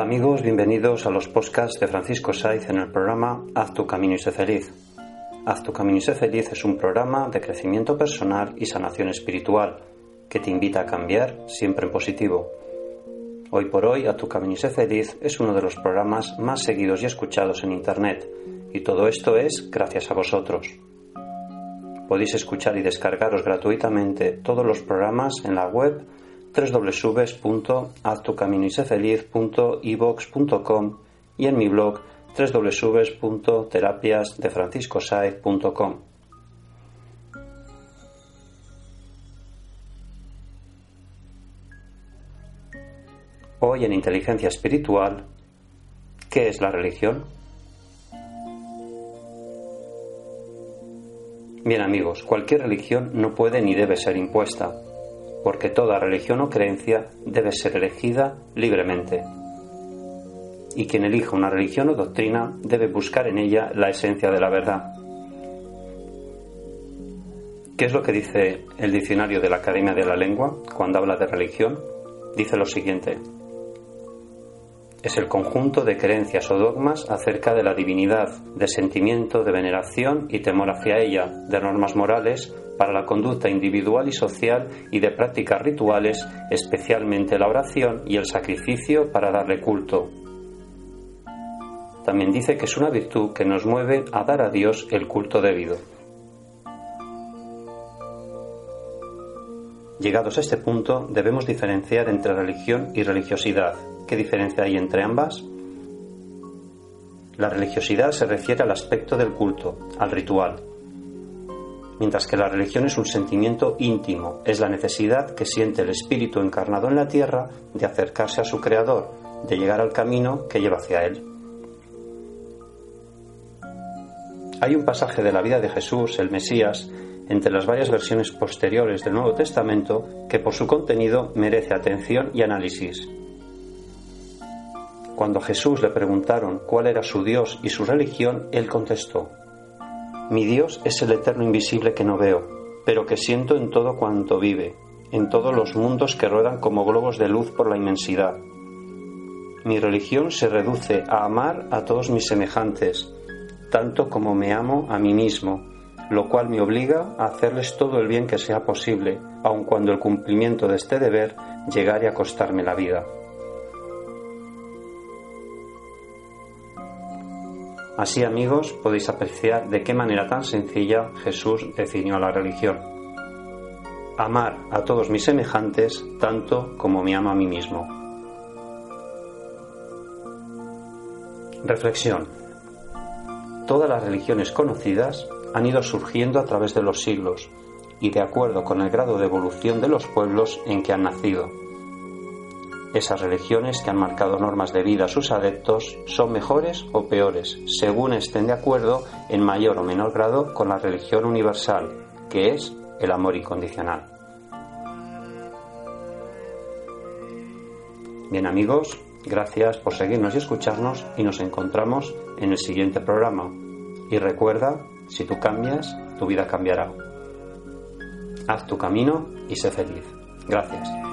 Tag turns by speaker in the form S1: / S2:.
S1: amigos, bienvenidos a los podcasts de Francisco Saiz en el programa Haz tu camino y sé feliz. Haz tu camino y sé feliz es un programa de crecimiento personal y sanación espiritual que te invita a cambiar siempre en positivo. Hoy por hoy, Haz tu camino y sé feliz es uno de los programas más seguidos y escuchados en Internet y todo esto es gracias a vosotros. Podéis escuchar y descargaros gratuitamente todos los programas en la web www.haztucaminisefeliz.evox.com y en mi blog www.terapiasdefranciscosaez.com. Hoy en Inteligencia Espiritual, ¿qué es la religión? Bien amigos, cualquier religión no puede ni debe ser impuesta porque toda religión o creencia debe ser elegida libremente. Y quien elija una religión o doctrina debe buscar en ella la esencia de la verdad. ¿Qué es lo que dice el diccionario de la Academia de la Lengua cuando habla de religión? Dice lo siguiente. Es el conjunto de creencias o dogmas acerca de la divinidad, de sentimiento, de veneración y temor hacia ella, de normas morales, para la conducta individual y social y de prácticas rituales, especialmente la oración y el sacrificio para darle culto. También dice que es una virtud que nos mueve a dar a Dios el culto debido. Llegados a este punto, debemos diferenciar entre religión y religiosidad. ¿Qué diferencia hay entre ambas? La religiosidad se refiere al aspecto del culto, al ritual, mientras que la religión es un sentimiento íntimo, es la necesidad que siente el espíritu encarnado en la tierra de acercarse a su creador, de llegar al camino que lleva hacia él. Hay un pasaje de la vida de Jesús, el Mesías, entre las varias versiones posteriores del Nuevo Testamento que por su contenido merece atención y análisis. Cuando a Jesús le preguntaron cuál era su Dios y su religión, él contestó, mi Dios es el eterno invisible que no veo, pero que siento en todo cuanto vive, en todos los mundos que ruedan como globos de luz por la inmensidad. Mi religión se reduce a amar a todos mis semejantes, tanto como me amo a mí mismo, lo cual me obliga a hacerles todo el bien que sea posible, aun cuando el cumplimiento de este deber llegare a costarme la vida. Así amigos podéis apreciar de qué manera tan sencilla Jesús definió la religión. Amar a todos mis semejantes tanto como me amo a mí mismo. Reflexión. Todas las religiones conocidas han ido surgiendo a través de los siglos y de acuerdo con el grado de evolución de los pueblos en que han nacido esas religiones que han marcado normas de vida a sus adeptos son mejores o peores, según estén de acuerdo en mayor o menor grado con la religión universal, que es el amor incondicional. Bien amigos, gracias por seguirnos y escucharnos y nos encontramos en el siguiente programa. Y recuerda, si tú cambias, tu vida cambiará. Haz tu camino y sé feliz. Gracias.